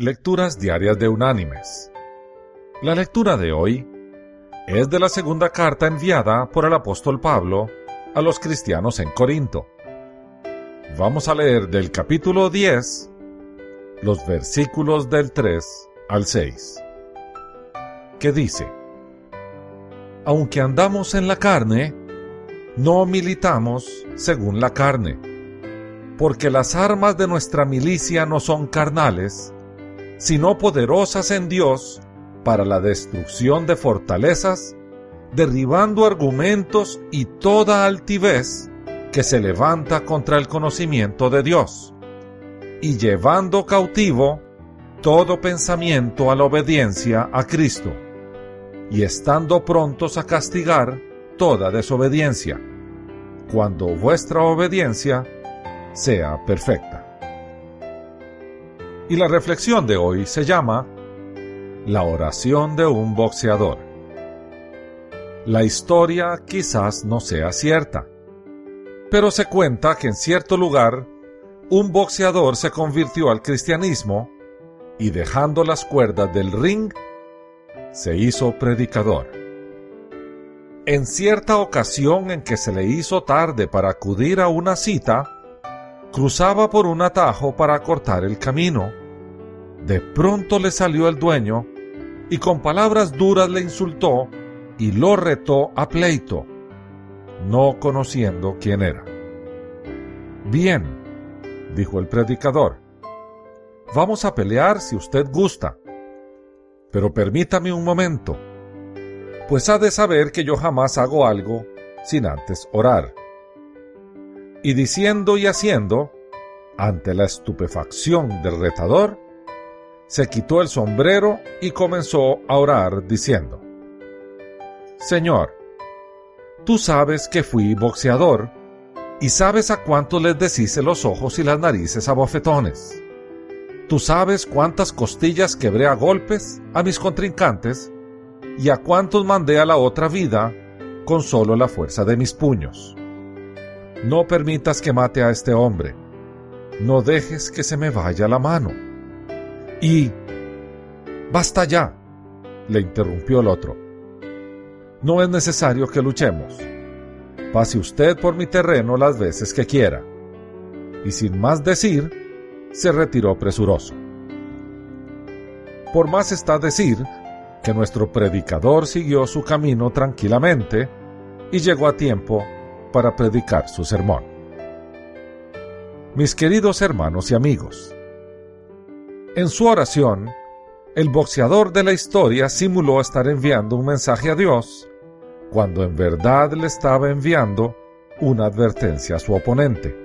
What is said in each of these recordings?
Lecturas Diarias de Unánimes. La lectura de hoy es de la segunda carta enviada por el apóstol Pablo a los cristianos en Corinto. Vamos a leer del capítulo 10 los versículos del 3 al 6, que dice, Aunque andamos en la carne, no militamos según la carne, porque las armas de nuestra milicia no son carnales, sino poderosas en Dios para la destrucción de fortalezas, derribando argumentos y toda altivez que se levanta contra el conocimiento de Dios, y llevando cautivo todo pensamiento a la obediencia a Cristo, y estando prontos a castigar toda desobediencia, cuando vuestra obediencia sea perfecta. Y la reflexión de hoy se llama La oración de un boxeador. La historia quizás no sea cierta, pero se cuenta que en cierto lugar un boxeador se convirtió al cristianismo y dejando las cuerdas del ring, se hizo predicador. En cierta ocasión en que se le hizo tarde para acudir a una cita, cruzaba por un atajo para cortar el camino. De pronto le salió el dueño y con palabras duras le insultó y lo retó a pleito, no conociendo quién era. Bien, dijo el predicador, vamos a pelear si usted gusta, pero permítame un momento pues ha de saber que yo jamás hago algo sin antes orar. Y diciendo y haciendo, ante la estupefacción del retador, se quitó el sombrero y comenzó a orar diciendo, Señor, tú sabes que fui boxeador y sabes a cuánto les deshice los ojos y las narices a bofetones. Tú sabes cuántas costillas quebré a golpes a mis contrincantes y a cuántos mandé a la otra vida con solo la fuerza de mis puños. No permitas que mate a este hombre, no dejes que se me vaya la mano. Y... Basta ya, le interrumpió el otro. No es necesario que luchemos. Pase usted por mi terreno las veces que quiera. Y sin más decir, se retiró presuroso. Por más está decir que nuestro predicador siguió su camino tranquilamente y llegó a tiempo para predicar su sermón. Mis queridos hermanos y amigos, en su oración, el boxeador de la historia simuló estar enviando un mensaje a Dios, cuando en verdad le estaba enviando una advertencia a su oponente.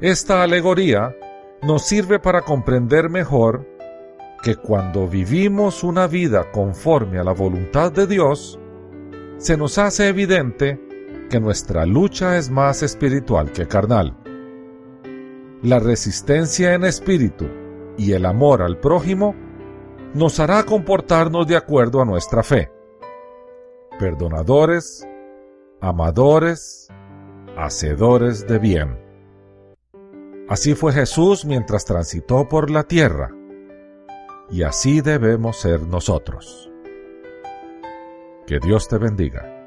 Esta alegoría nos sirve para comprender mejor que cuando vivimos una vida conforme a la voluntad de Dios, se nos hace evidente que nuestra lucha es más espiritual que carnal. La resistencia en espíritu y el amor al prójimo nos hará comportarnos de acuerdo a nuestra fe. Perdonadores, amadores, hacedores de bien. Así fue Jesús mientras transitó por la tierra y así debemos ser nosotros. Que Dios te bendiga.